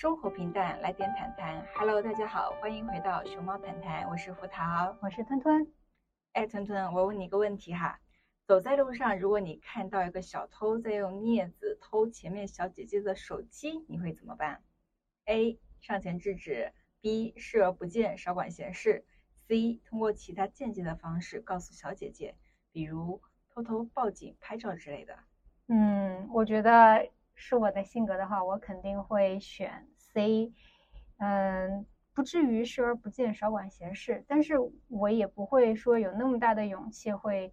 生活平淡，来点谈谈。Hello，大家好，欢迎回到熊猫谈谈，我是胡桃，我是吞吞。哎，吞吞，我问你一个问题哈，走在路上，如果你看到一个小偷在用镊子偷前面小姐姐的手机，你会怎么办？A. 上前制止；B. 视而不见，少管闲事；C. 通过其他间接的方式告诉小姐姐，比如偷偷报警、拍照之类的。嗯，我觉得是我的性格的话，我肯定会选 C。嗯，不至于视而不见，少管闲事，但是我也不会说有那么大的勇气会，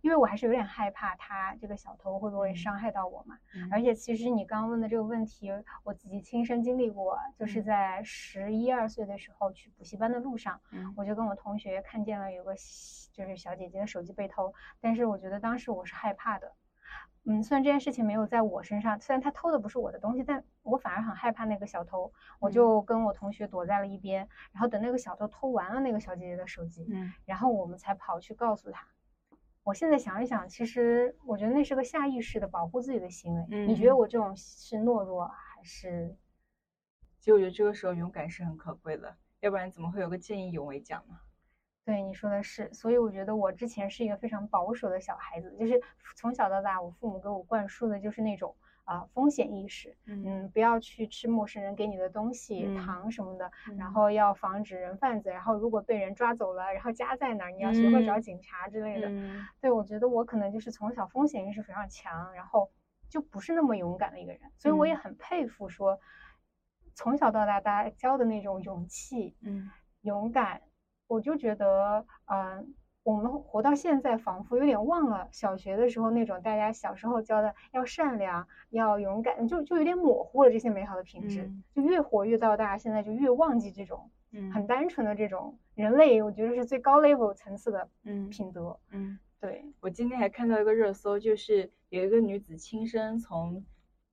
因为我还是有点害怕他这个小偷会不会伤害到我嘛。而且其实你刚刚问的这个问题，我自己亲身经历过，就是在十一二岁的时候去补习班的路上，我就跟我同学看见了有个就是小姐姐的手机被偷，但是我觉得当时我是害怕的。嗯，虽然这件事情没有在我身上，虽然他偷的不是我的东西，但我反而很害怕那个小偷，我就跟我同学躲在了一边，然后等那个小偷偷完了那个小姐姐的手机，嗯，然后我们才跑去告诉他。我现在想一想，其实我觉得那是个下意识的保护自己的行为。你觉得我这种是懦弱还是？其实我觉得这个时候勇敢是很可贵的，要不然怎么会有个见义勇为奖呢？对你说的是，所以我觉得我之前是一个非常保守的小孩子，就是从小到大，我父母给我灌输的就是那种啊风险意识，嗯，不要去吃陌生人给你的东西，糖什么的，然。后要防止人贩子，然后如果被人抓走了，然后家在哪儿，你要学会找警察之类。的。对，我觉得我可能就是从小风险意识非常强，然后就不是那么勇敢的一个人，所以我也很佩服说从小到大大家教的那种勇气，嗯，勇敢。我就觉得，嗯，我们活到现在，仿佛有点忘了小学的时候那种大家小时候教的要善良、要勇敢，就就有点模糊了这些美好的品质。就越活越到大，现在就越忘记这种很单纯的这种人类，我觉得是最高 level 层次的品德。嗯，对。我今天还看到一个热搜，就是有一个女子轻生从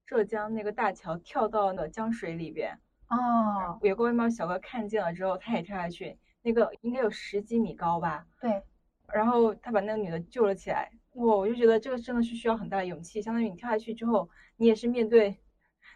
浙江那个大桥跳到了江水里边。哦。有个外卖小哥看见了之后，他也跳下去。那个应该有十几米高吧？对，然后他把那个女的救了起来。哇，我就觉得这个真的是需要很大的勇气，相当于你跳下去之后，你也是面对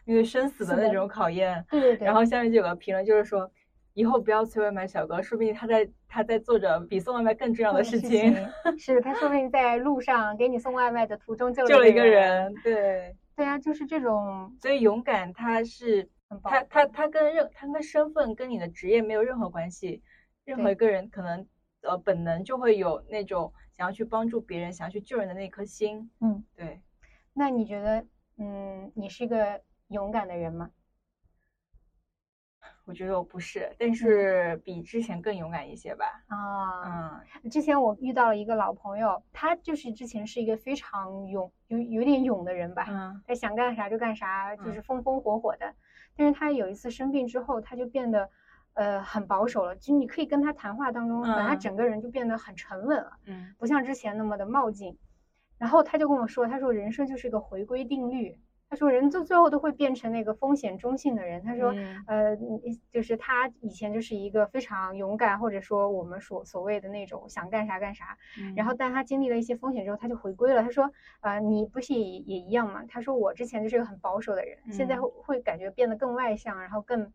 面对生死的那种考验。对对对。然后下面就有个评论，就是说以后不要催外卖小哥，说不定他在他在做着比送外卖更重要的事情。是他说不定在路上给你送外卖的途中 救救了一个人。对。对啊，就是这种。所以勇敢，他是他他他跟任他跟身份跟你的职业没有任何关系。任何一个人可能，呃，本能就会有那种想要去帮助别人、想要去救人的那颗心。嗯，对。那你觉得，嗯，你是一个勇敢的人吗？我觉得我不是，但是比之前更勇敢一些吧。啊，嗯，之前我遇到了一个老朋友，他就是之前是一个非常勇、有有点勇的人吧。嗯。他想干啥就干啥，就是风风火火的。但是他有一次生病之后，他就变得。呃，很保守了，就你可以跟他谈话当中，把他整个人就变得很沉稳了，嗯，不像之前那么的冒进。然后他就跟我说，他说人生就是一个回归定律，他说人最最后都会变成那个风险中性的人。他说，呃，就是他以前就是一个非常勇敢，或者说我们所所谓的那种想干啥干啥。然后，但他经历了一些风险之后，他就回归了。他说，呃，你不是也也一样吗？他说我之前就是一个很保守的人，现在会会感觉变得更外向，然后更。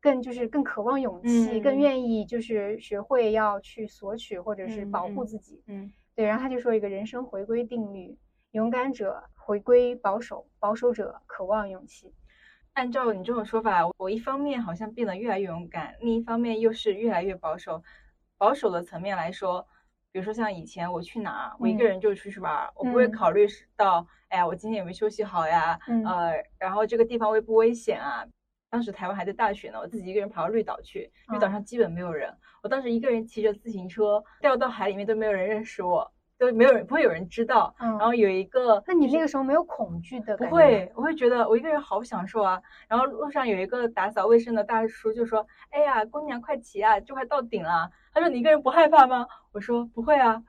更就是更渴望勇气，更愿意就是学会要去索取或者是保护自己。嗯，对。然后他就说一个人生回归定律：勇敢者回归保守，保守者渴望勇气。按照你这种说法，我一方面好像变得越来越勇敢，另一方面又是越来越保守。保守的层面来说，比如说像以前我去哪，我一个人就出去玩，我不会考虑到，哎呀，我今天有没有休息好呀？呃，然后这个地方危不危险啊？当时台湾还在大学呢，我自己一个人跑到绿岛去，绿岛上基本没有人。我当时一个人骑着自行车掉到海里面，都没有人认识我，都没有人不会有人知道。然后有一个，那你那个时候没有恐惧的？不会，我会觉得我一个人好享受啊。然后路上有一个打扫卫生的大叔就说：“哎呀，姑娘快骑啊，就快到顶了。”他说：“你一个人不害怕吗？”我说：“不会啊。”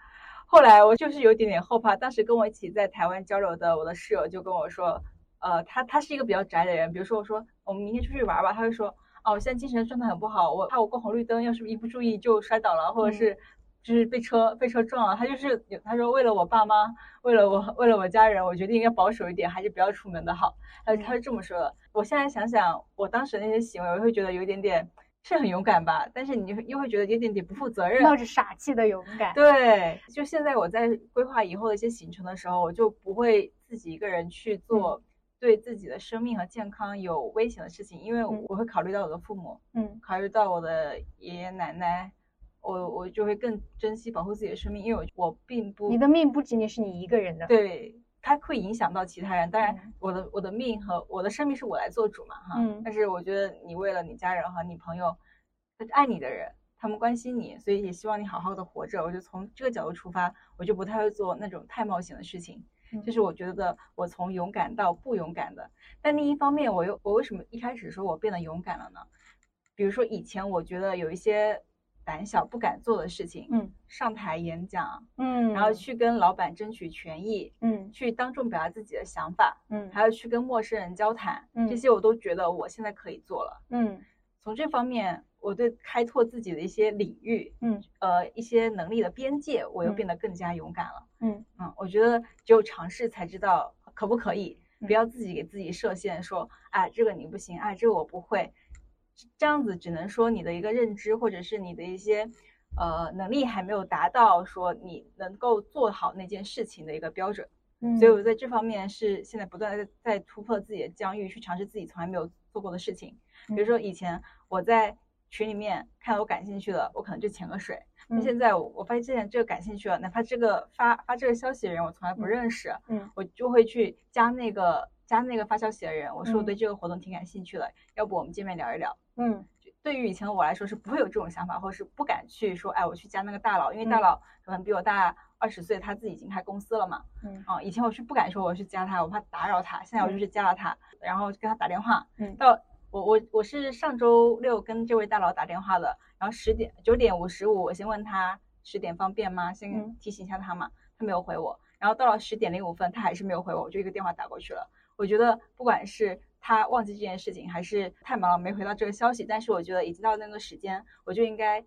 后来我就是有点点后怕。当时跟我一起在台湾交流的我的室友就跟我说。呃，他他是一个比较宅的人，比如说我说我们明天出去玩吧，他会说哦，我现在精神状态很不好，我怕我过红绿灯，要是一不注意就摔倒了，或者是就是被车被车撞了，他就是他说为了我爸妈，为了我为了我家人，我决定要保守一点，还是不要出门的好。他他是这么说的。我现在想想，我当时那些行为，我会觉得有一点点是很勇敢吧，但是你又会觉得有点点不负责任，冒着傻气的勇敢。对，就现在我在规划以后的一些行程的时候，我就不会自己一个人去做对自己的生命和健康有危险的事情，因为我会考虑到我的父母，嗯，考虑到我的爷爷奶奶。我我就会更珍惜保护自己的生命，因为我我并不，你的命不仅仅是你一个人的，对，它会影响到其他人。当然，我的我的命和我的生命是我来做主嘛，哈。嗯。但是我觉得你为了你家人和你朋友，爱你的人，他们关心你，所以也希望你好好的活着。我就从这个角度出发，我就不太会做那种太冒险的事情。就是我觉得我从勇敢到不勇敢的。但另一方面，我又我为什么一开始说我变得勇敢了呢？比如说以前我觉得有一些。胆小不敢做的事情，嗯，上台演讲，嗯，然后去跟老板争取权益，嗯，去当众表达自己的想法，嗯，还要去跟陌生人交谈，嗯，这些我都觉得我现在可以做了，嗯，从这方面，我对开拓自己的一些领域，嗯，呃，一些能力的边界，我又变得更加勇敢了，嗯嗯，我觉得只有尝试才知道可不可以，不要自己给自己设限，说，哎，这个你不行，哎，这个我不会。这样子只能说你的一个认知，或者是你的一些呃能力还没有达到说你能够做好那件事情的一个标准。嗯，所以我在这方面是现在不断的在突破自己的疆域，去尝试自己从来没有做过的事情。比如说以前我在群里面看到我感兴趣的，我可能就潜个水。那现在我发现这个感兴趣了，哪怕这个发发这个消息的人我从来不认识，嗯，我就会去加那个。加那个发消息的人，我说我对这个活动挺感兴趣的，要不我们见面聊一聊？嗯，对于以前的我来说是不会有这种想法，或者是不敢去说，哎，我去加那个大佬，因为大佬可能比我大二十岁，他自己已经开公司了嘛。嗯，啊，以前我是不敢说我去加他，我怕打扰他。现在我就是加了他，然后跟他打电话。嗯，到我我我是上周六跟这位大佬打电话的，然后十点九点五十五，我先问他十点方便吗？先提醒一下他嘛，他没有回我。然后到了十点零五分，他还是没有回我，我就一个电话打过去了。我觉得不管是他忘记这件事情，还是太忙了没回到这个消息，但是我觉得已经到那个时间，我就应该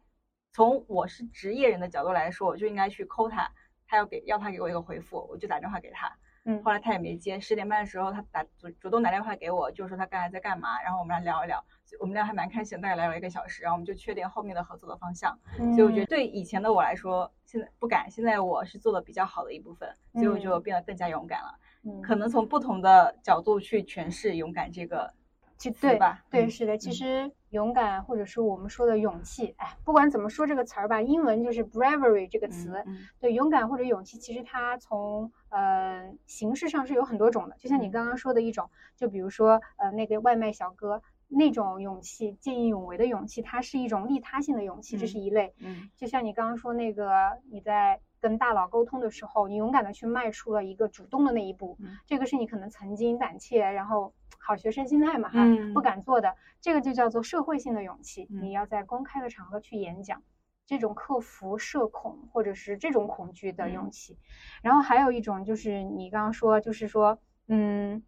从我是职业人的角度来说，我就应该去扣他，他要给要他给我一个回复，我就打电话给他。嗯，后来他也没接，十点半的时候他打主主动打电话给我，就说他刚才在干嘛，然后我们俩聊一聊，我们俩还蛮开心，大概聊了一个小时，然后我们就确定后面的合作的方向。所以我觉得对以前的我来说，现在不敢，现在我是做的比较好的一部分，所以我就变得更加勇敢了。可能从不同的角度去诠释“勇敢”这个词吧。对，是的。其实勇敢，或者说我们说的勇气，哎，不管怎么说这个词儿吧，英文就是 bravery 这个词。对，勇敢或者勇气，其实它从呃形式上是有很多种的。就像你刚刚说的一种，就比如说呃那个外卖小哥那种勇气，见义勇为的勇气，它是一种利他性的勇气，这是一类。嗯，就像你刚刚说那个你在。跟大佬沟通的时候，你勇敢的去迈出了一个主动的那一步，这个是你可能曾经胆怯，然后好学生心态嘛，哈，不敢做的，这个就叫做社会性的勇气。你要在公开的场合去演讲，这种克服社恐或者是这种恐惧的勇气。然后还有一种就是你刚刚说，就是说，嗯，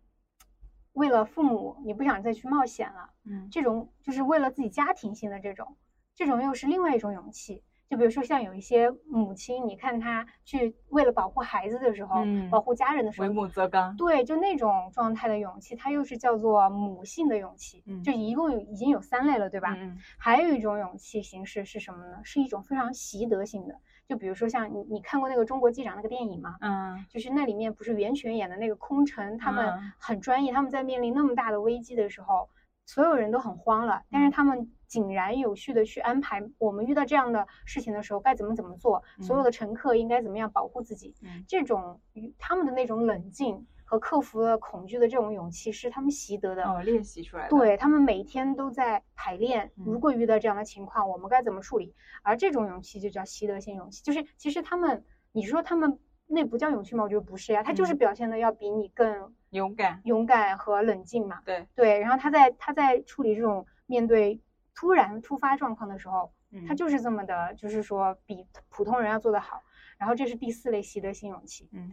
为了父母，你不想再去冒险了，嗯，这种就是为了自己家庭性的这种，这种又是另外一种勇气。就比如说，像有一些母亲，你看她去为了保护孩子的时候，保护家人的时候，为母则刚。对，就那种状态的勇气，它又是叫做母性的勇气。就一共有已经有三类了，对吧？嗯。还有一种勇气形式是什么呢？是一种非常习得性的。就比如说像你，你看过那个《中国机长》那个电影吗？嗯。就是那里面不是袁泉演的那个空乘，他们很专业，他们在面临那么大的危机的时候。所有人都很慌了，但是他们井然有序的去安排，我们遇到这样的事情的时候该怎么怎么做，所有的乘客应该怎么样保护自己。这种他们的那种冷静和克服了恐惧的这种勇气，是他们习得的，哦，练习出来的。对他们每天都在排练，如果遇到这样的情况，我们该怎么处理？而这种勇气就叫习得性勇气，就是其实他们，你说他们那不叫勇气吗？我觉得不是呀，他就是表现的要比你更。勇敢、勇敢和冷静嘛，对对。然后他在他在处理这种面对突然突发状况的时候，他就是这么的，就是说比普通人要做得好。然后这是第四类习得性勇气。嗯，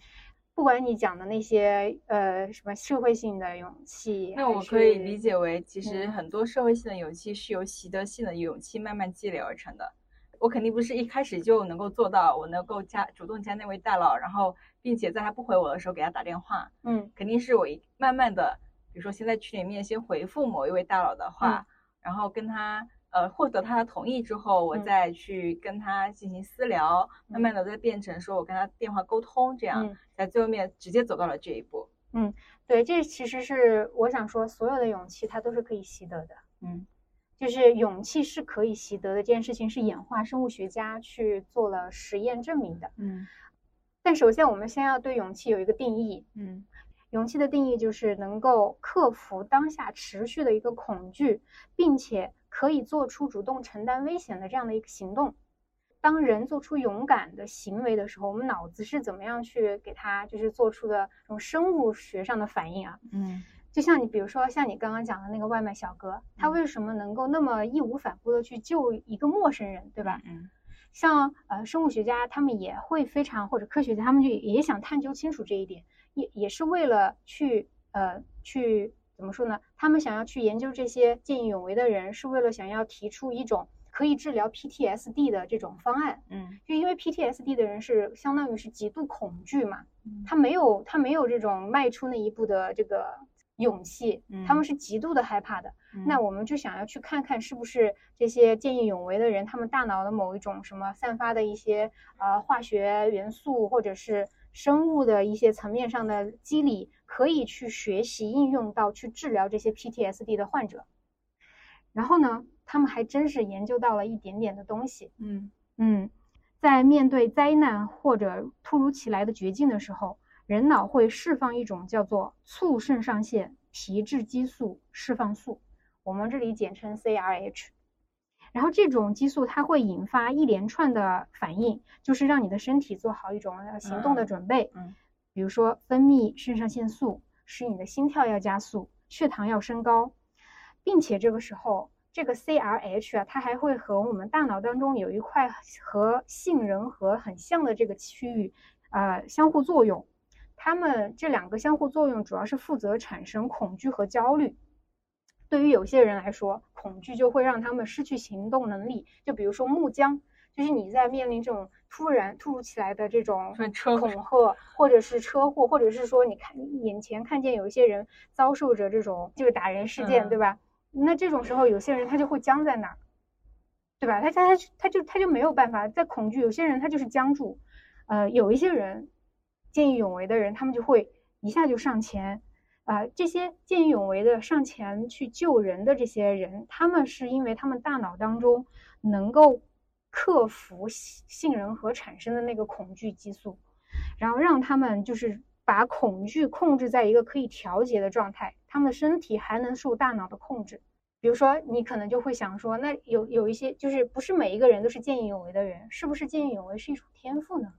不管你讲的那些呃什么社会性的勇气，那我可以理解为，其实很多社会性的勇气是由习得性的勇气慢慢积累而成的。我肯定不是一开始就能够做到，我能够加主动加那位大佬，然后并且在他不回我的时候给他打电话。嗯，肯定是我一慢慢的，比如说先在群里面先回复某一位大佬的话，然后跟他呃获得他的同意之后，我再去跟他进行私聊，慢慢的再变成说我跟他电话沟通，这样在最后面直接走到了这一步。嗯，对，这其实是我想说，所有的勇气它都是可以习得的。嗯。就是勇气是可以习得的，这件事情是演化生物学家去做了实验证明的。嗯，但首先我们先要对勇气有一个定义。嗯，勇气的定义就是能够克服当下持续的一个恐惧，并且可以做出主动承担危险的这样的一个行动。当人做出勇敢的行为的时候，我们脑子是怎么样去给他就是做出的这种生物学上的反应啊？嗯。就像你，比如说像你刚刚讲的那个外卖小哥，他为什么能够那么义无反顾的去救一个陌生人，对吧？嗯，像呃生物学家他们也会非常，或者科学家他们就也想探究清楚这一点，也也是为了去呃去怎么说呢？他们想要去研究这些见义勇为的人，是为了想要提出一种可以治疗 PTSD 的这种方案。嗯，就因为 PTSD 的人是相当于是极度恐惧嘛，他没有他没有这种迈出那一步的这个。勇气，他们是极度的害怕的。那我们就想要去看看，是不是这些见义勇为的人，他们大脑的某一种什么散发的一些呃化学元素，或者是生物的一些层面上的机理，可以去学习应用到去治疗这些 PTSD 的患者。然后呢，他们还真是研究到了一点点的东西。嗯嗯，在面对灾难或者突如其来的绝境的时候。人脑会释放一种叫做促肾上腺皮质激素释放素，我们这里简称 CRH。然后这种激素它会引发一连串的反应，就是让你的身体做好一种行动的准备。嗯，比如说分泌肾上腺素，使你的心跳要加速，血糖要升高，并且这个时候这个 CRH 啊，它还会和我们大脑当中有一块和杏仁核很像的这个区域，呃，相互作用。它们这两个相互作用，主要是负责产生恐惧和焦虑。对于有些人来说，恐惧就会让他们失去行动能力。就比如说木僵，就是你在面临这种突然、突如其来的这种恐吓，或者是车祸，或者是说你看眼前看见有一些人遭受着这种就是打人事件，对吧？那这种时候，有些人他就会僵在那儿，对吧？他他他他就他就没有办法在恐惧。有些人他就是僵住，呃，有一些人。见义勇为的人，他们就会一下就上前，啊，这些见义勇为的上前去救人的这些人，他们是因为他们大脑当中能够克服杏仁核产生的那个恐惧激素，然后让他们就是把恐惧控制在一个可以调节的状态，他们的身体还能受大脑的控制。比如说，你可能就会想说，那有有一些就是不是每一个人都是见义勇为的人，是不是见义勇为是一种天赋呢？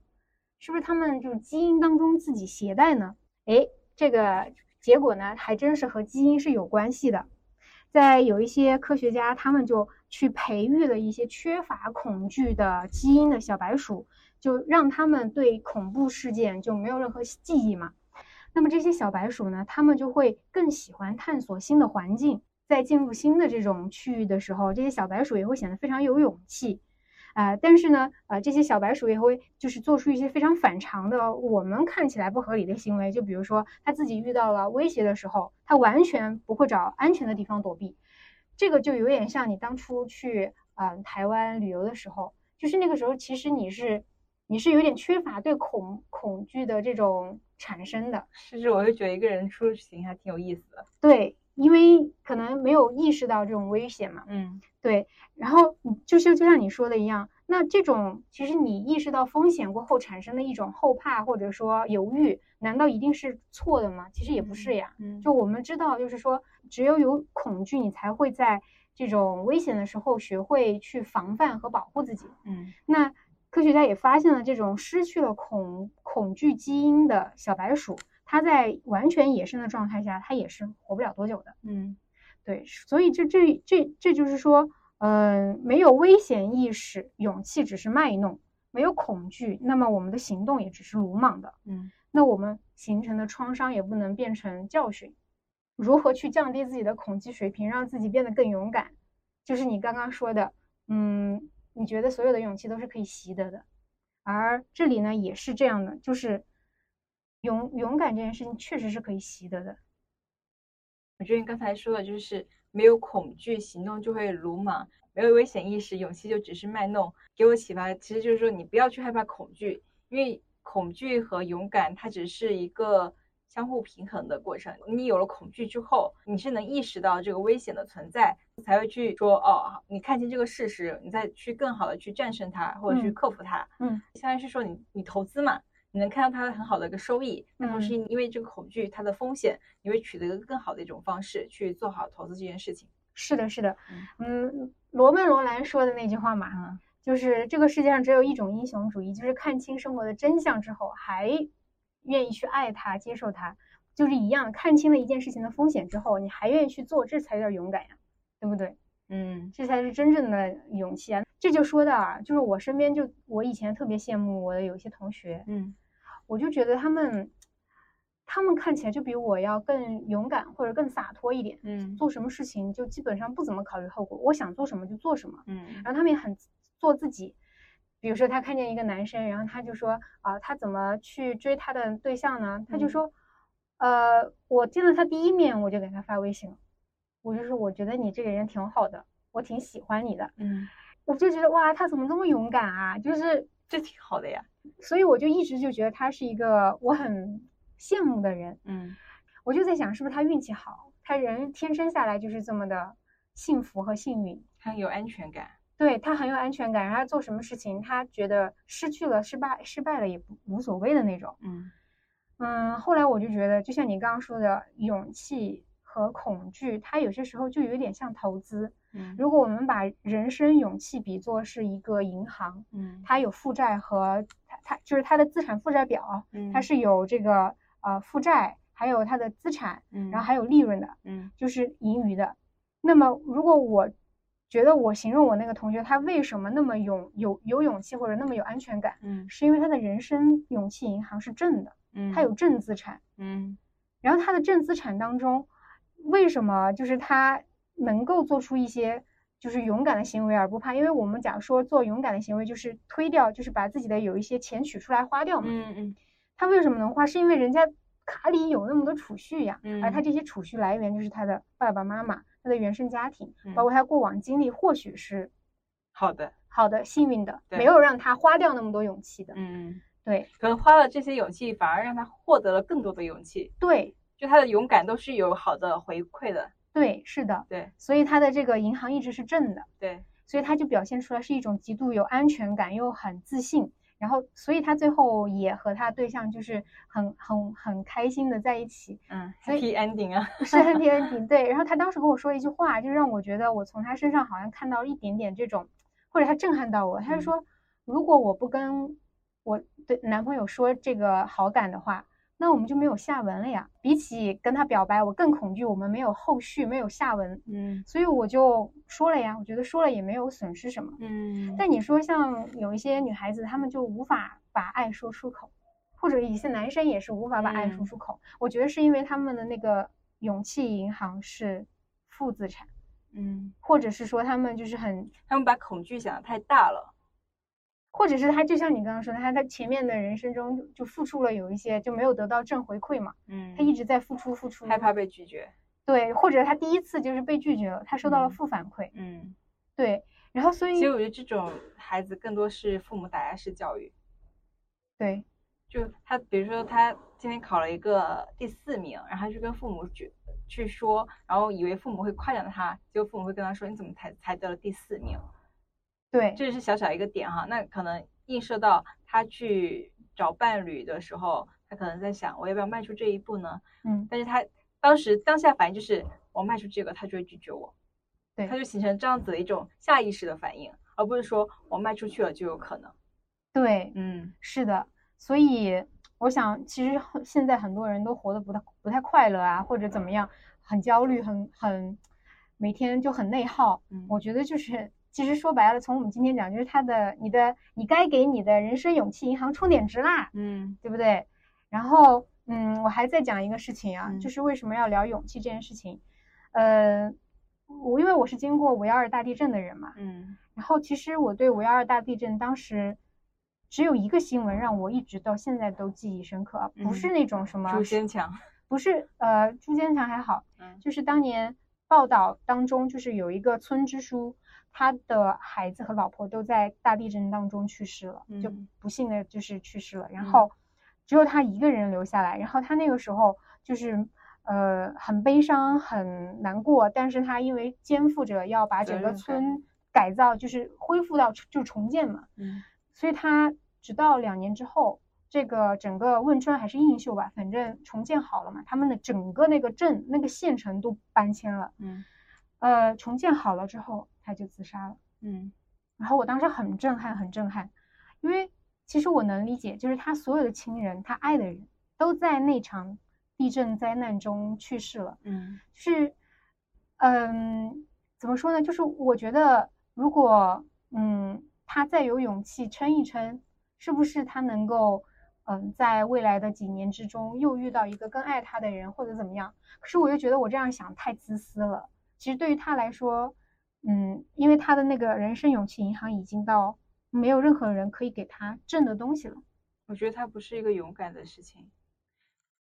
是不是他们就是基因当中自己携带呢？哎，这个结果呢，还真是和基因是有关系的。在有一些科学家，他们就去培育了一些缺乏恐惧的基因的小白鼠，就让他们对恐怖事件就没有任何记忆嘛。那么这些小白鼠呢，他们就会更喜欢探索新的环境，在进入新的这种区域的时候，这些小白鼠也会显得非常有勇气。啊，但是呢，呃，这些小白鼠也会就是做出一些非常反常的，我们看起来不合理的行为。就比如说，它自己遇到了威胁的时候，它完全不会找安全的地方躲避。这个就有点像你当初去啊台湾旅游的时候，就是那个时候其实你是你是有点缺乏对恐恐惧的这种产生的。其实我就觉得一个人出行还挺有意思的。对。因为可能没有意识到这种危险嘛，嗯，对。然后就是就像你说的一样，那这种其实你意识到风险过后产生的一种后怕或者说犹豫，难道一定是错的吗？其实也不是呀。嗯，就我们知道，就是说只有有恐惧，你才会在这种危险的时候学会去防范和保护自己。嗯，那科学家也发现了这种失去了恐恐惧基因的小白鼠。它在完全野生的状态下，它也是活不了多久的。嗯，对，所以这这这这就是说，嗯，没有危险意识，勇气只是卖弄；没有恐惧，那么我们的行动也只是鲁莽的。嗯，那我们形成的创伤也不能变成教训。如何去降低自己的恐惧水平，让自己变得更勇敢？就是你刚刚说的，嗯，你觉得所有的勇气都是可以习得的，而这里呢也是这样的，就是勇勇敢这件事情确实是可以习得的。我觉得你刚才说的就是没有恐惧，行动就会鲁莽；没有危险意识，勇气就只是卖弄。给我启发，其实就是说你不要去害怕恐惧，因为恐惧和勇敢它只是一个。相互平衡的过程。你有了恐惧之后，你是能意识到这个危险的存在，才会去说哦，你看清这个事实，你再去更好的去战胜它，或者去克服它。嗯，相当于是说你你投资嘛，你能看到它很好的一个收益，那同时因为这个恐惧它的风险，你会取得一个更好的一种方式去做好投资这件事情。是的，是的。嗯，罗曼罗兰说的那句话嘛，就是这个世界上只有一种英雄主义，就是看清生活的真相之后还。愿意去爱他，接受他，就是一样。看清了一件事情的风险之后，你还愿意去做，这才叫勇敢呀，对不对？嗯，这才是真正的勇气啊！这就说到啊，就是我身边就我以前特别羡慕我的有些同学，嗯，我就觉得他们，他们看起来就比我要更勇敢或者更洒脱一点，嗯，做什么事情就基本上不怎么考虑后果，我想做什么就做什么，嗯，然后他们也很做自己。比如说，他看见一个男生，然后他就说啊，他怎么去追他的对象呢？他就说，呃，我见了他第一面，我就给他发微信了。我就说，我觉得你这个人挺好的，我挺喜欢你的。嗯，我就觉得哇，他怎么这么勇敢啊？就是这挺好的呀。所以我就一直就觉得他是一个我很羡慕的人。嗯，我就在想，是不是他运气好？他人天生下来就是这么的幸福和幸运，很有安全感。对他很有安全感，然后做什么事情，他觉得失去了、失败、失败了也不无所谓的那种。嗯嗯，后来我就觉得，就像你刚刚说的，勇气和恐惧，它有些时候就有点像投资。嗯，如果我们把人生勇气比作是一个银行，嗯，它有负债和它它就是它的资产负债表，嗯，它是有这个呃负债，还有它的资产，嗯，然后还有利润的，嗯，就是盈余的。那么如果我觉得我形容我那个同学，他为什么那么勇有有勇气或者那么有安全感？嗯，是因为他的人生勇气银行是正的，嗯，他有正资产，嗯，然后他的正资产当中，为什么就是他能够做出一些就是勇敢的行为而不怕？因为我们假如说做勇敢的行为就是推掉，就是把自己的有一些钱取出来花掉嘛，嗯嗯，他为什么能花？是因为人家卡里有那么多储蓄呀，嗯，而他这些储蓄来源就是他的爸爸妈妈。他的原生家庭，包括他过往经历，或许是好的、好的、幸运的，没有让他花掉那么多勇气的。嗯，对，可能花了这些勇气，反而让他获得了更多的勇气。对，就他的勇敢都是有好的回馈的。对，是的，对，所以他的这个银行一直是正的。对，所以他就表现出来是一种极度有安全感又很自信。然后，所以他最后也和他对象就是很很很开心的在一起，嗯，happy ending 啊，是 happy ending。对，然后他当时跟我说一句话，就让我觉得我从他身上好像看到一点点这种，或者他震撼到我。他就说，如果我不跟我对男朋友说这个好感的话。那我们就没有下文了呀。比起跟他表白，我更恐惧我们没有后续，没有下文。嗯，所以我就说了呀。我觉得说了也没有损失什么。嗯。但你说像有一些女孩子，她们就无法把爱说出口，或者一些男生也是无法把爱说出口。我觉得是因为他们的那个勇气银行是负资产。嗯，或者是说他们就是很，他们把恐惧想的太大了。或者是他就像你刚刚说的，他在前面的人生中就就付出了有一些就没有得到正回馈嘛，嗯，他一直在付出付出，害怕被拒绝，对，或者他第一次就是被拒绝了，他收到了负反馈，嗯，对，然后所以其实我觉得这种孩子更多是父母打压式教育，对，就他比如说他今天考了一个第四名，然后就跟父母去去说，然后以为父母会夸奖他，结果父母会跟他说你怎么才才得了第四名。对，这是小小一个点哈，那可能映射到他去找伴侣的时候，他可能在想，我要不要迈出这一步呢？嗯，但是他当时当下反应就是，我迈出这个，他就会拒绝我，对，他就形成这样子的一种下意识的反应，而不是说我迈出去了就有可能。对，嗯，是的，所以我想，其实现在很多人都活得不太不太快乐啊，或者怎么样，很焦虑，很很每天就很内耗。嗯，我觉得就是。其实说白了，从我们今天讲，就是他的、你的、你该给你的人生勇气银行充点值啦，嗯，对不对？然后，嗯，我还在讲一个事情啊，嗯、就是为什么要聊勇气这件事情。呃，我因为我是经过五幺二大地震的人嘛，嗯，然后其实我对五幺二大地震当时只有一个新闻让我一直到现在都记忆深刻，不是那种什么朱坚强，不是呃朱坚强还好，嗯。就是当年报道当中就是有一个村支书，他的孩子和老婆都在大地震当中去世了，就不幸的就是去世了，然后只有他一个人留下来，然后他那个时候就是呃很悲伤很难过，但是他因为肩负着要把整个村。改造就是恢复到就重建嘛，嗯，所以他直到两年之后，这个整个汶川还是映秀吧，反正重建好了嘛，他们的整个那个镇那个县城都搬迁了，嗯，呃，重建好了之后他就自杀了，嗯，然后我当时很震撼，很震撼，因为其实我能理解，就是他所有的亲人，他爱的人都在那场地震灾难中去世了，嗯，是，嗯，怎么说呢？就是我觉得。如果嗯，他再有勇气撑一撑，是不是他能够嗯，在未来的几年之中又遇到一个更爱他的人，或者怎么样？可是我又觉得我这样想太自私了。其实对于他来说，嗯，因为他的那个人生勇气银行已经到没有任何人可以给他挣的东西了。我觉得他不是一个勇敢的事情。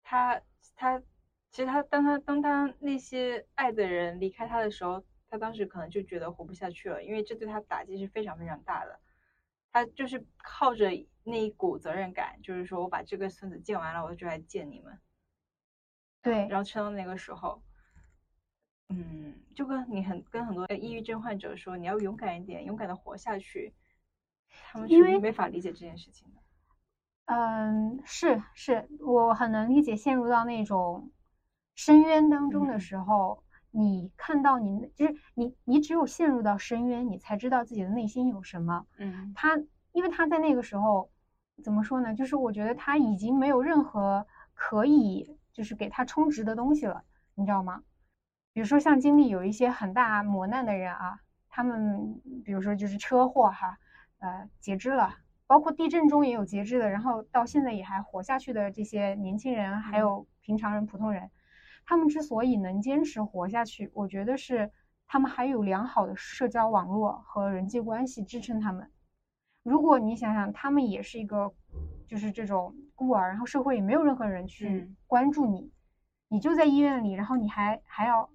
他他其实他当他当他那些爱的人离开他的时候。他当时可能就觉得活不下去了，因为这对他打击是非常非常大的。他就是靠着那一股责任感，就是说我把这个村子建完了，我就来见你们。对，然后撑到那个时候，嗯，就跟你很跟很多抑郁症患者说，你要勇敢一点，勇敢的活下去。他们是没法理解这件事情的。嗯，是是，我很能理解陷入到那种深渊当中的时候。你看到你就是你，你只有陷入到深渊，你才知道自己的内心有什么。嗯，他因为他在那个时候怎么说呢？就是我觉得他已经没有任何可以就是给他充值的东西了，你知道吗？比如说像经历有一些很大磨难的人啊，他们比如说就是车祸哈，呃截肢了，包括地震中也有截肢的，然后到现在也还活下去的这些年轻人，还有平常人、普通人。他们之所以能坚持活下去，我觉得是他们还有良好的社交网络和人际关系支撑他们。如果你想想，他们也是一个就是这种孤儿，然后社会也没有任何人去关注你，你就在医院里，然后你还还要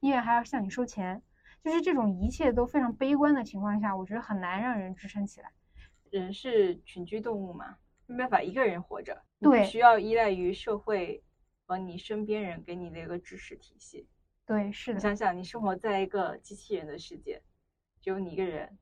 医院还要向你收钱，就是这种一切都非常悲观的情况下，我觉得很难让人支撑起来。人是群居动物嘛，没办法一个人活着，对，需要依赖于社会。和你身边人给你的一个支持体系，对，是的。你想想，你生活在一个机器人的世界，只有你一个人，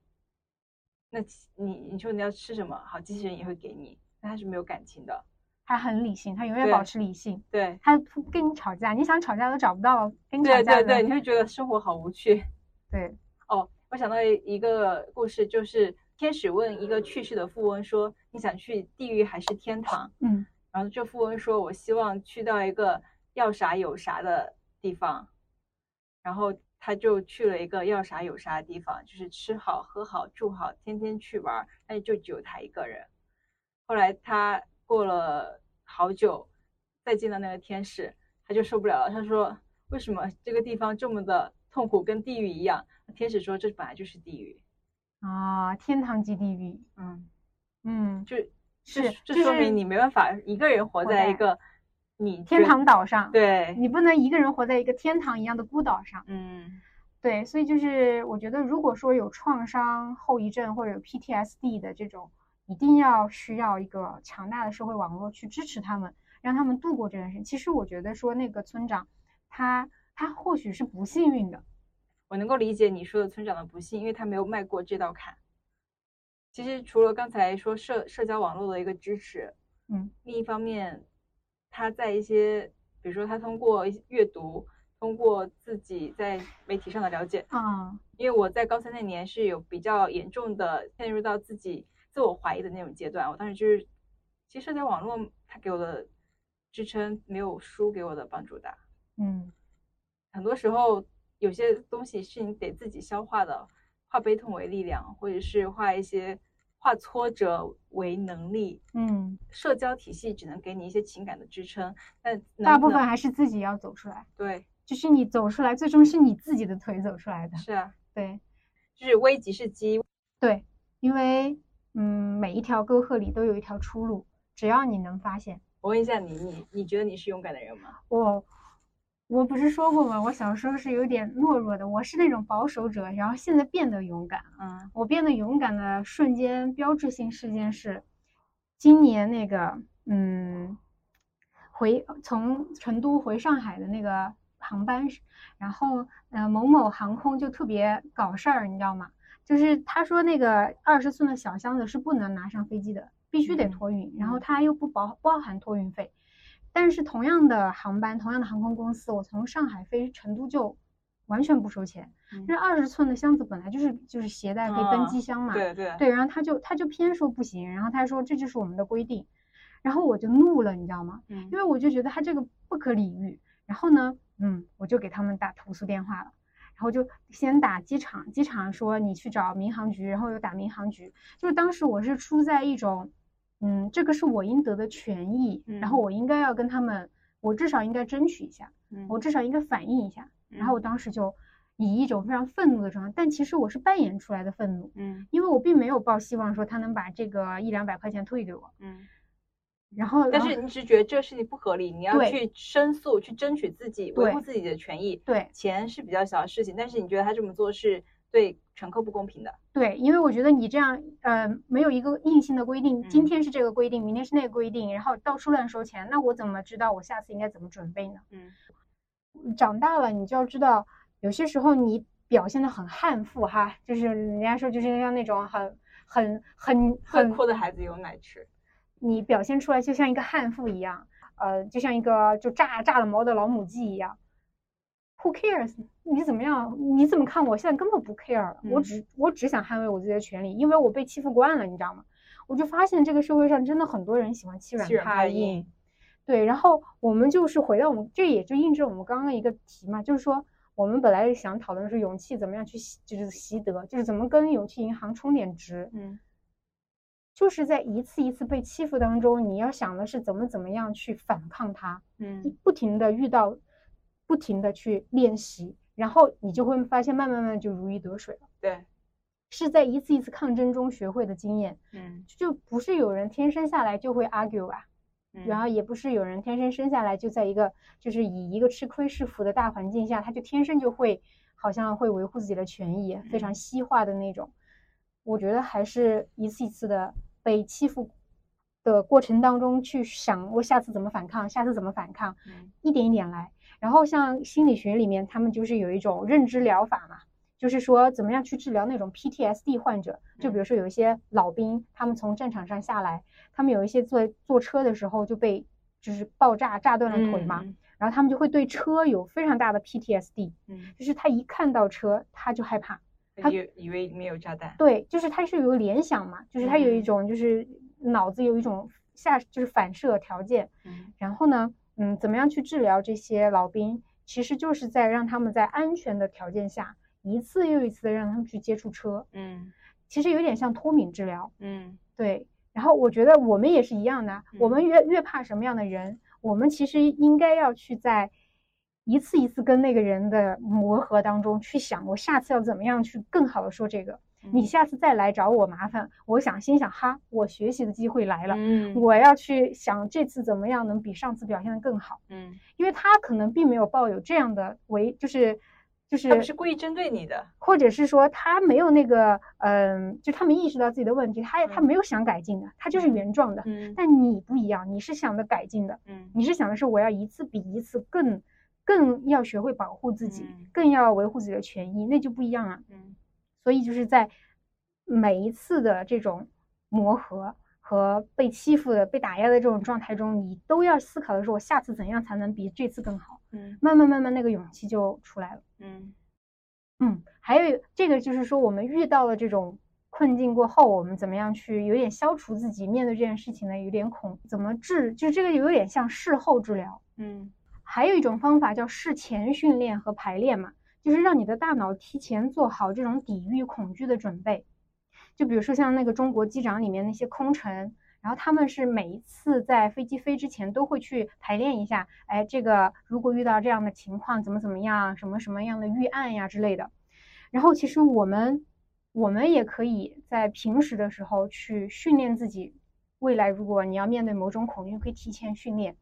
那你你说你要吃什么，好，机器人也会给你，但它是没有感情的，它很理性，它永远保持理性。对，它跟你吵架，你想吵架都找不到跟你吵架的。对对对，你会觉得生活好无趣。对，哦，我想到一个故事，就是天使问一个去世的富翁说：“你想去地狱还是天堂？”嗯。然后这富翁说：“我希望去到一个要啥有啥的地方。”然后他就去了一个要啥有啥的地方，就是吃好喝好住好，天天去玩。但是就只有他一个人。后来他过了好久，再见到那个天使，他就受不了了。他说：“为什么这个地方这么的痛苦，跟地狱一样？”天使说：“这本来就是地狱啊，天堂即地狱。”嗯嗯，就。是，这说明你没办法一个人活在一个你天堂岛上，对你不能一个人活在一个天堂一样的孤岛上。嗯，对，所以就是我觉得，如果说有创伤后遗症或者有 PTSD 的这种，一定要需要一个强大的社会网络去支持他们，让他们度过这件事。其实我觉得说那个村长，他他或许是不幸运的，我能够理解你说的村长的不幸，因为他没有迈过这道坎。其实除了刚才说社社交网络的一个支持，嗯，另一方面，他在一些，比如说他通过阅读，通过自己在媒体上的了解，啊，因为我在高三那年是有比较严重的陷入到自己自我怀疑的那种阶段，我当时就是，其实社交网络它给我的支撑没有书给我的帮助大，嗯，很多时候有些东西是你得自己消化的。化悲痛为力量，或者是化一些化挫折为能力。嗯，社交体系只能给你一些情感的支撑，但大部分还是自己要走出来。对，就是你走出来，最终是你自己的腿走出来的。是啊，对，就是危即是机，对，因为嗯，每一条沟壑里都有一条出路，只要你能发现。我问一下你，你你觉得你是勇敢的人吗？我。我不是说过吗？我小时候是有点懦弱的，我是那种保守者，然后现在变得勇敢。嗯，我变得勇敢的瞬间，标志性事件是今年那个，嗯，回从成都回上海的那个航班，然后呃某某航空就特别搞事儿，你知道吗？就是他说那个二十寸的小箱子是不能拿上飞机的，必须得托运，然后他又不包包含托运费。但是同样的航班，同样的航空公司，我从上海飞成都就完全不收钱。那二十寸的箱子本来就是就是携带可以登机箱嘛，对对对。然后他就他就偏说不行，然后他说这就是我们的规定，然后我就怒了，你知道吗？嗯。因为我就觉得他这个不可理喻。然后呢，嗯，我就给他们打投诉电话了，然后就先打机场，机场说你去找民航局，然后又打民航局。就是当时我是处在一种。嗯，这个是我应得的权益，然后我应该要跟他们，我至少应该争取一下，我至少应该反映一下。然后我当时就以一种非常愤怒的状态，但其实我是扮演出来的愤怒，嗯，因为我并没有抱希望说他能把这个一两百块钱退给我，嗯，然后但是你是觉得这个事情不合理，你要去申诉，去争取自己维护自己的权益，对，钱是比较小的事情，但是你觉得他这么做是？对乘客不公平的，对，因为我觉得你这样，呃，没有一个硬性的规定，今天是这个规定，明天是那个规定，然后到处乱收钱，那我怎么知道我下次应该怎么准备呢？嗯，长大了你就要知道，有些时候你表现的很悍妇哈，就是人家说就是像那种很很很很酷的孩子有奶吃，你表现出来就像一个悍妇一样，呃，就像一个就炸炸了毛的老母鸡一样。Who cares？你怎么样？你怎么看？我现在根本不 care，了我只我只想捍卫我自己的权利，因为我被欺负惯了，你知道吗？我就发现这个社会上真的很多人喜欢欺软怕硬，对。然后我们就是回到我们，这也就印证我们刚刚一个题嘛，就是说我们本来想讨论是勇气怎么样去就是习得，就是怎么跟勇气银行充点值，嗯，就是在一次一次被欺负当中，你要想的是怎么怎么样去反抗它，嗯，不停的遇到。不停的去练习，然后你就会发现，慢慢慢就如鱼得水了。对，是在一次一次抗争中学会的经验。嗯，就不是有人天生下来就会 argue 啊，然后也不是有人天生生下来就在一个就是以一个吃亏是福的大环境下，他就天生就会好像会维护自己的权益，非常西化的那种。我觉得还是一次一次的被欺负的过程当中去想，我下次怎么反抗，下次怎么反抗，一点一点来。然后像心理学里面，他们就是有一种认知疗法嘛，就是说怎么样去治疗那种 PTSD 患者。就比如说有一些老兵，他们从战场上下来，他们有一些坐坐车的时候就被就是爆炸炸断了腿嘛，然后他们就会对车有非常大的 PTSD，嗯，就是他一看到车他就害怕，他以为里面有炸弹。对，就是他是有联想嘛，就是他有一种就是脑子有一种下就是反射条件，嗯，然后呢？嗯，怎么样去治疗这些老兵？其实就是在让他们在安全的条件下，一次又一次的让他们去接触车。嗯，其实有点像脱敏治疗。嗯，对。然后我觉得我们也是一样的，我们越越怕什么样的人，我们其实应该要去在一次一次跟那个人的磨合当中去想，我下次要怎么样去更好的说这个。你下次再来找我麻烦，我想心想哈，我学习的机会来了，嗯，我要去想这次怎么样能比上次表现的更好，嗯，因为他可能并没有抱有这样的为，就是就是他不是故意针对你的，或者是说他没有那个，嗯，就他没意识到自己的问题，他他没有想改进的，他就是原状的，嗯，但你不一样，你是想的改进的，嗯，你是想的是我要一次比一次更更要学会保护自己，更要维护自己的权益，那就不一样啊，嗯。所以就是在每一次的这种磨合和被欺负的、被打压的这种状态中，你都要思考的是：我下次怎样才能比这次更好？嗯，慢慢慢慢，那个勇气就出来了。嗯嗯，还有这个就是说，我们遇到了这种困境过后，我们怎么样去有点消除自己面对这件事情的有点恐？怎么治？就这个有点像事后治疗。嗯，还有一种方法叫事前训练和排练嘛。就是让你的大脑提前做好这种抵御恐惧的准备，就比如说像那个中国机长里面那些空乘，然后他们是每一次在飞机飞之前都会去排练一下，哎，这个如果遇到这样的情况怎么怎么样，什么什么样的预案呀之类的。然后其实我们我们也可以在平时的时候去训练自己。未来如果你要面对某种恐惧，可以提前训练，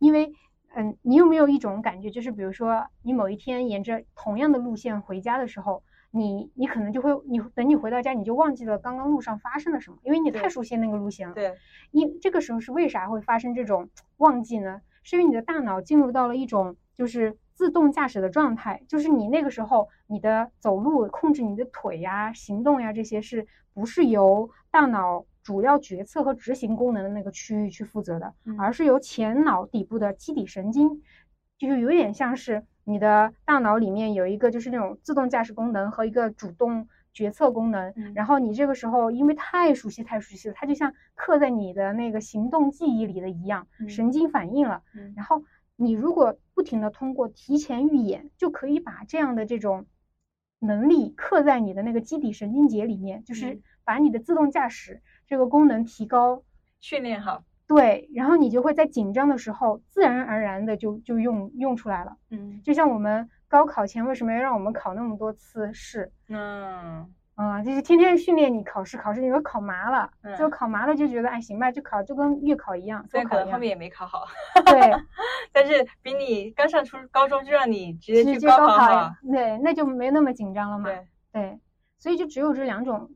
因为，嗯，你有没有一种感觉，就是比如说你某一天沿着同样的路线回家的时候，你你可能就会，你等你回到家，你就忘记了刚刚路上发生了什么，因为你太熟悉那个路线了。对，因这个时候是为啥会发生这种忘记呢？是因为你的大脑进入到了一种就是自动驾驶的状态，就是你那个时候你的走路控制你的腿呀、行动呀这些，是不是由大脑？主要决策和执行功能的那个区域去负责的，而是由前脑底部的基底神经，就是有点像是你的大脑里面有一个就是那种自动驾驶功能和一个主动决策功能。然后你这个时候因为太熟悉太熟悉了，它就像刻在你的那个行动记忆里的一样，神经反应了。然后你如果不停的通过提前预演，就可以把这样的这种能力刻在你的那个基底神经节里面，就是把你的自动驾驶。这个功能提高，训练好，对，然后你就会在紧张的时候，自然而然的就就用用出来了。嗯，就像我们高考前为什么要让我们考那么多次试？嗯，啊，就是天天训练你考试，考试你都考麻了，就考麻了就觉得哎行吧，就考就跟月考一样，虽然可能后面也没考好，对，但是比你刚上初高中就让你直接去高考，对，那就没那么紧张了嘛。对，对，所以就只有这两种。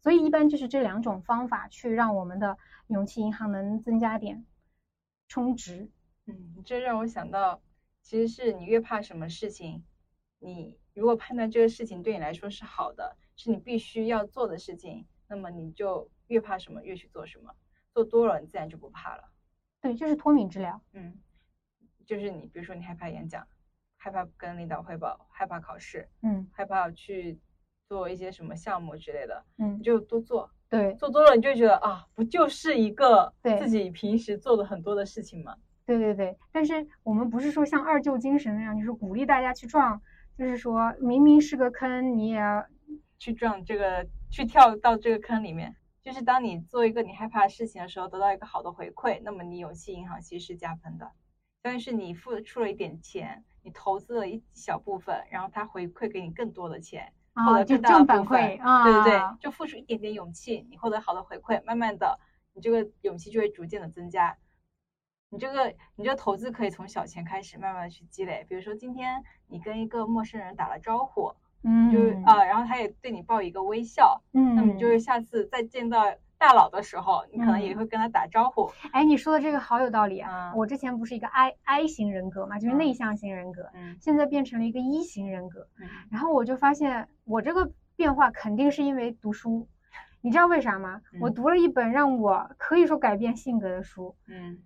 所以一般就是这两种方法去让我们的勇气银行能增加点充值。嗯，这让我想到，其实是你越怕什么事情，你如果判断这个事情对你来说是好的，是你必须要做的事情，那么你就越怕什么越去做什么，做多了你自然就不怕了。对，就是脱敏治疗。嗯，就是你比如说你害怕演讲，害怕跟领导汇报，害怕考试，嗯，害怕去。做一些什么项目之类的，嗯，你就多做，对，做多了你就觉得啊，不就是一个自己平时做的很多的事情吗？对对对，但是我们不是说像二舅精神那样，就是鼓励大家去撞，就是说明明是个坑，你也要去撞这个，去跳到这个坑里面。就是当你做一个你害怕的事情的时候，得到一个好的回馈，那么你勇气银行其实是加分的。但是你付出了一点钱，你投资了一小部分，然后它回馈给你更多的钱。获得更大的反馈啊，对对对，就付出一点点勇气，你获得好的回馈，慢慢的，你这个勇气就会逐渐的增加。你这个你这个投资可以从小钱开始，慢慢的去积累。比如说今天你跟一个陌生人打了招呼，嗯，就是啊，然后他也对你报一个微笑，嗯，那么就是下次再见到。大佬的时候，你可能也会跟他打招呼。哎，你说的这个好有道理啊！我之前不是一个 I I 型人格嘛，就是内向型人格，嗯，现在变成了一个一型人格。嗯，然后我就发现，我这个变化肯定是因为读书。你知道为啥吗？我读了一本让我可以说改变性格的书，嗯，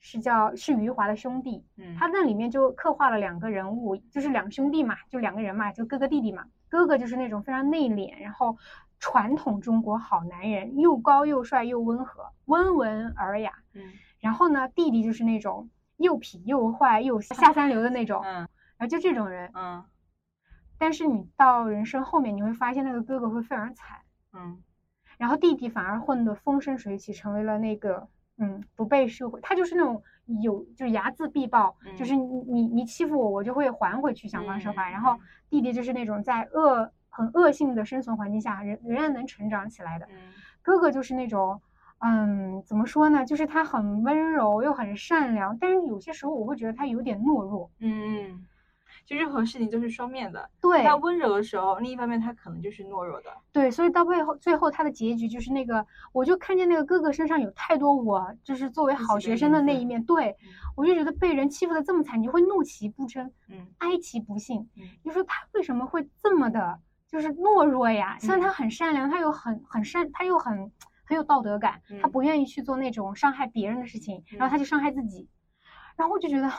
是叫是余华的兄弟，嗯，他那里面就刻画了两个人物，就是两兄弟嘛，就两个人嘛，就哥哥弟弟嘛。哥哥就是那种非常内敛，然后。传统中国好男人，又高又帅又温和，温文尔雅。嗯，然后呢，弟弟就是那种又痞又坏又下三流的那种。嗯，然后就这种人。嗯，但是你到人生后面，你会发现那个哥哥会非常惨。嗯，然后弟弟反而混得风生水起，成为了那个嗯不被社会，他就是那种有就是睚眦必报，就是你你你欺负我，我就会还回去，想方设法。然后弟弟就是那种在恶。很恶性的生存环境下，仍仍然能成长起来的。哥哥就是那种，嗯，怎么说呢？就是他很温柔又很善良，但是有些时候我会觉得他有点懦弱。嗯，就任何事情都是双面的。对，他温柔的时候，另一方面他可能就是懦弱的。对，所以到背后最后他的结局就是那个，我就看见那个哥哥身上有太多我就是作为好学生的那一面。对，我就觉得被人欺负的这么惨，你会怒其不争，嗯，哀其不幸。嗯，你说他为什么会这么的？就是懦弱呀，虽然他很善良，他又很很善，他又很很有道德感，他不愿意去做那种伤害别人的事情，然后他就伤害自己，然后我就觉得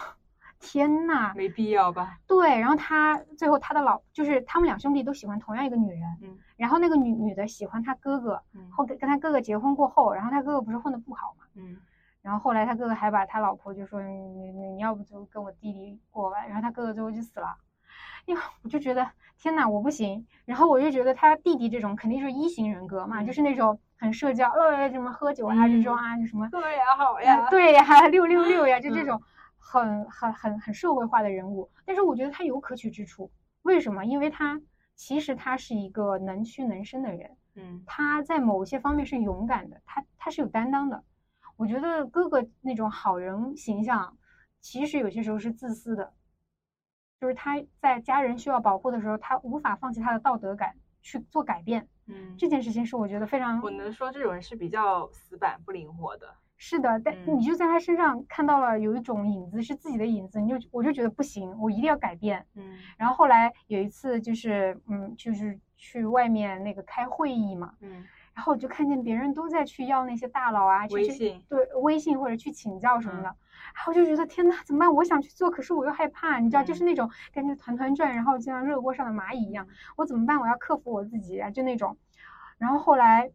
天呐，没必要吧？对，然后他最后他的老就是他们两兄弟都喜欢同样一个女人，嗯，然后那个女女的喜欢他哥哥，后跟跟他哥哥结婚过后，然后他哥哥不是混的不好嘛，嗯，然后后来他哥哥还把他老婆就说你你你要不就跟我弟弟过吧，然后他哥哥最后就死了。呀，我就觉得天哪，我不行。然后我就觉得他弟弟这种肯定是一型人格嘛，就是那种很社交，呃，什么喝酒啊这种啊，就什么对呀好呀，对呀六六六呀，就这种很很很很社会化的人物。但是我觉得他有可取之处，为什么？因为他其实他是一个能屈能伸的人。嗯，他在某些方面是勇敢的，他他是有担当的。我觉得哥哥那种好人形象，其实有些时候是自私的，就是他在家人需要保护的时候，他无法放弃他的道德感去做改变。嗯，这件事情是我觉得非常，我能说这种人是比较死板不灵活的。是的，但你就在他身上看到了有一种影子，是自己的影子，你就我就觉得不行，我一定要改变。嗯，然后后来有一次就是嗯，就是去外面那个开会议嘛。嗯。然后我就看见别人都在去要那些大佬啊，微信对微信或者去请教什么的，然后就觉得天呐，怎么办？我想去做，可是我又害怕，你知道，就是那种感觉团团转，然后就像热锅上的蚂蚁一样。我怎么办？我要克服我自己啊，就那种。然后后来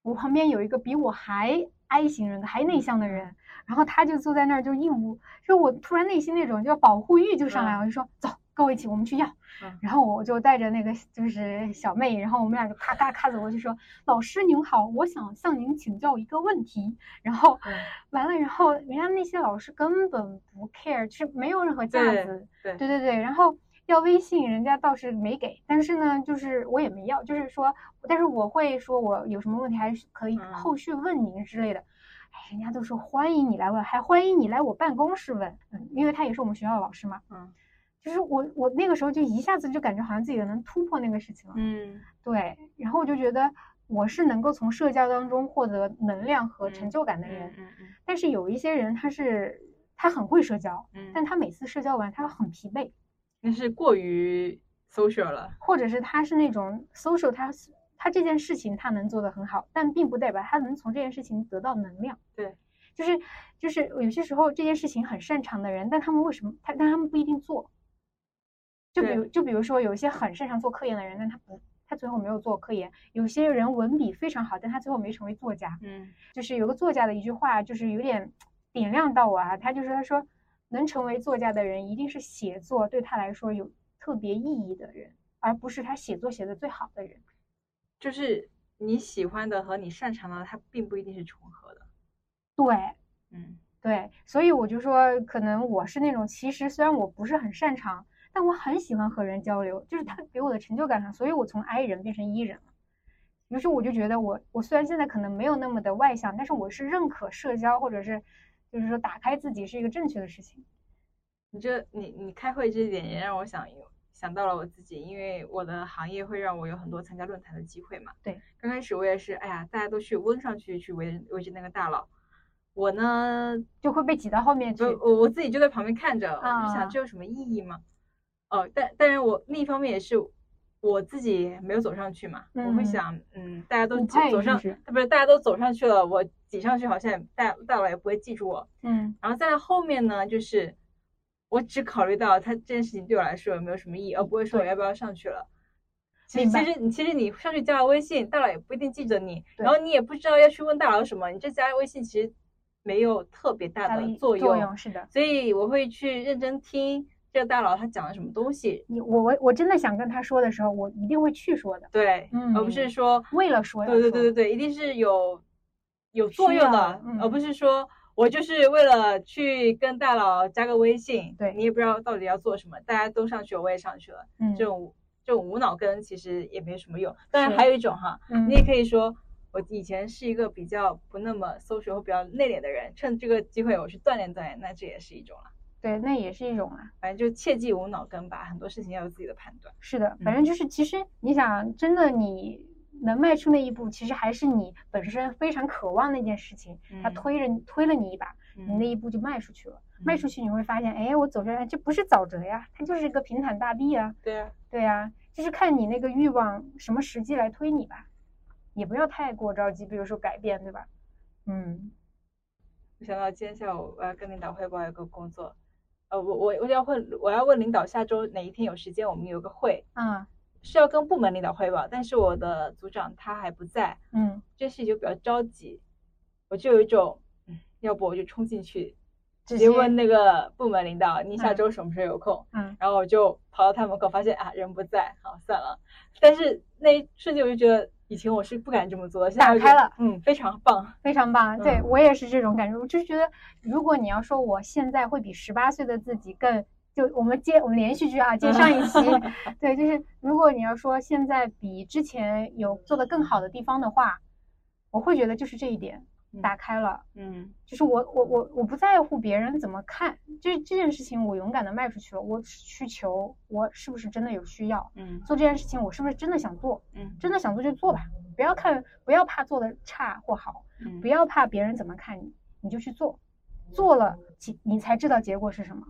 我旁边有一个比我还 I 型人的，还内向的人，然后他就坐在那儿就义务，就我突然内心那种叫保护欲就上来了，就说走。跟我一起，我们去要。然后我就带着那个就是小妹，然后我们俩就咔咔咔走过去说：“老师您好，我想向您请教一个问题。”然后完了，然后人家那些老师根本不 care，就是没有任何架子。对对对对。然后要微信，人家倒是没给，但是呢，就是我也没要，就是说，但是我会说我有什么问题还是可以后续问您之类的。哎，人家都说欢迎你来问，还欢迎你来我办公室问。嗯，因为他也是我们学校的老师嘛。嗯。就是我，我那个时候就一下子就感觉好像自己能突破那个事情了。嗯，对。然后我就觉得我是能够从社交当中获得能量和成就感的人。嗯嗯。但是有一些人，他是他很会社交，嗯，但他每次社交完，他很疲惫。那是过于 social 了。或者是他是那种 social，他他这件事情他能做得很好，但并不代表他能从这件事情得到能量。对。就是就是有些时候这件事情很擅长的人，但他们为什么他但他们不一定做。就比如，就比如说，有一些很擅长做科研的人，但他不，他最后没有做科研。有些人文笔非常好，但他最后没成为作家。嗯，就是有个作家的一句话，就是有点点亮到我啊。他就是他说，能成为作家的人，一定是写作对他来说有特别意义的人，而不是他写作写的最好的人。就是你喜欢的和你擅长的，它并不一定是重合的。对，嗯，对。所以我就说，可能我是那种，其实虽然我不是很擅长。但我很喜欢和人交流，就是他给我的成就感上，所以我从 I 人变成 E 人了。于是我就觉得，我我虽然现在可能没有那么的外向，但是我是认可社交，或者是就是说打开自己是一个正确的事情。你这你你开会这一点也让我想想到了我自己，因为我的行业会让我有很多参加论坛的机会嘛。对，刚开始我也是，哎呀，大家都去温上去去围围着那个大佬，我呢就会被挤到后面去。我我自己就在旁边看着，我就想这有什么意义吗？哦，但但是我另一方面也是我自己没有走上去嘛，我会想，嗯，大家都走上，不是大家都走上去了，我挤上去好像大大佬也不会记住我，嗯，然后在后面呢，就是我只考虑到他这件事情对我来说有没有什么意义，而不会说我要不要上去了。其实其实你其实你上去加了微信，大佬也不一定记得你，然后你也不知道要去问大佬什么，你这加微信其实没有特别大的作用，是的，所以我会去认真听。这个大佬他讲了什么东西？你我我我真的想跟他说的时候，我一定会去说的。对，嗯，而不是说为了说。对对对对对，一定是有有作用的，而不是说我就是为了去跟大佬加个微信。对你也不知道到底要做什么，大家都上去了，我也上去了。嗯，这种这种无脑跟其实也没什么用。当然还有一种哈，你也可以说我以前是一个比较不那么 social 或比较内敛的人，趁这个机会我去锻炼锻炼，那这也是一种了。对，那也是一种啊，反正就切忌无脑跟吧，很多事情要有自己的判断。是的，反正就是其实你想，真的你能迈出那一步，其实还是你本身非常渴望那件事情，他推着推了你一把，你那一步就迈出去了。迈出去你会发现，哎，我走着这不是沼泽呀，它就是一个平坦大地啊。对呀，对呀，就是看你那个欲望什么时机来推你吧，也不要太过着急，比如说改变，对吧？嗯，我想到今天下午我要跟领导汇报一个工作。呃，我我我要问，我要问领导下周哪一天有时间，我们有个会，嗯，是要跟部门领导汇报，但是我的组长他还不在，嗯，这事情就比较着急，我就有一种，嗯，要不我就冲进去，直接问那个部门领导，你下周什么时候有空？嗯，然后我就跑到他门口，发现啊人不在，好算了，但是那一瞬间我就觉得。以前我是不敢这么做的，打开了，嗯，非常棒，非常棒。对我也是这种感觉，我就是觉得，如果你要说我现在会比十八岁的自己更就我们接我们连续剧啊，接上一期，对，就是如果你要说现在比之前有做的更好的地方的话，我会觉得就是这一点打开了，嗯，就是我我我我不在乎别人怎么看，就是这件事情我勇敢的迈出去了，我需求我是不是真的有需要，嗯，做这件事情我是不是真的想做，嗯，真的想做就做吧，不要看不要怕做的差或好，不要怕别人怎么看你，你就去做，做了你才知道结果是什么。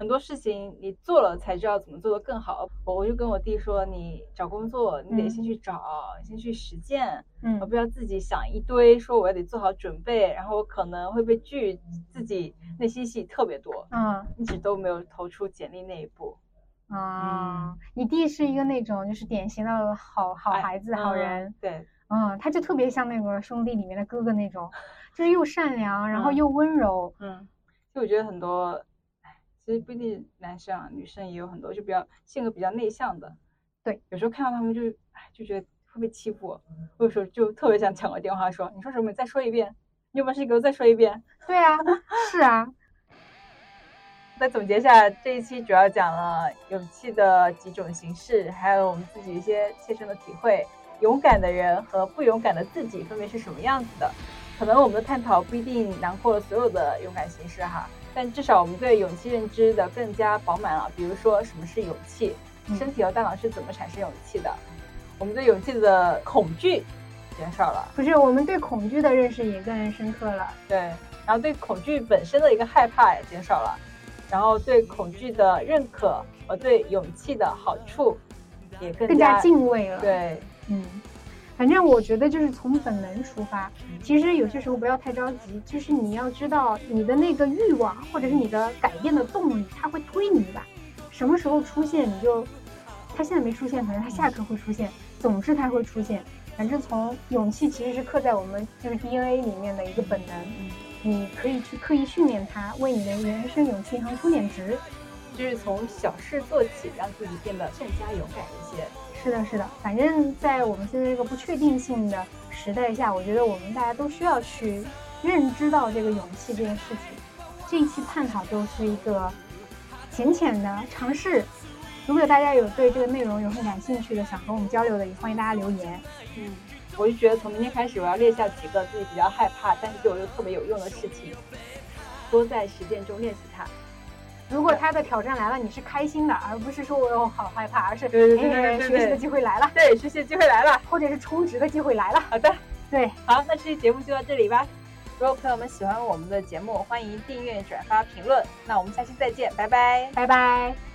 很多事情你做了才知道怎么做的更好。我我就跟我弟说，你找工作你得先去找，先去实践，嗯，而不要自己想一堆，说我要得做好准备，然后可能会被拒，自己内心戏特别多，嗯，一直都没有投出简历那一步。啊，你弟是一个那种就是典型的好好孩子、好人，对，嗯，他就特别像那个兄弟里面的哥哥那种，就是又善良，然后又温柔，嗯，就我觉得很多。其实不一定男生啊，女生也有很多，就比较性格比较内向的。对，有时候看到他们就，哎，就觉得会被欺负。我有时候就特别想抢个电话说：“你说什么？你再说一遍。你有本事给我再说一遍。”对啊，是啊。再总结一下，这一期主要讲了勇气的几种形式，还有我们自己一些切身的体会。勇敢的人和不勇敢的自己分别是什么样子的？可能我们的探讨不一定囊括了所有的勇敢形式哈。但至少我们对勇气认知的更加饱满了。比如说，什么是勇气？身体和大脑是怎么产生勇气的？我们对勇气的恐惧减少了。不是，我们对恐惧的认识也更深刻了。对，然后对恐惧本身的一个害怕也减少了，然后对恐惧的认可和对勇气的好处也更加敬畏了。对，嗯。反正我觉得就是从本能出发，其实有些时候不要太着急，就是你要知道你的那个欲望或者是你的改变的动力，它会推你一把，什么时候出现你就，它现在没出现，可能它下课会出现，总之它会出现。反正从勇气其实是刻在我们就是 DNA 里面的一个本能，你可以去刻意训练它，为你的人生勇气行出点值，就是从小事做起，让自己变得更加勇敢一些。是的，是的，反正在我们现在这个不确定性的时代下，我觉得我们大家都需要去认知到这个勇气这件事情。这一期探讨就是一个浅浅的尝试。如果大家有对这个内容有很感兴趣的，想和我们交流的，也欢迎大家留言。嗯，我就觉得从明天开始，我要列下几个自己比较害怕，但是对我又特别有用的事情，多在实践中练习它。如果他的挑战来了，你是开心的，而不是说我有好害怕，而是学习的机会来了，对学习的机会来了，或者是充值的机会来了。好的，对，好，那这期节目就到这里吧。如果朋友们喜欢我们的节目，欢迎订阅、转发、评论。那我们下期再见，拜拜，拜拜。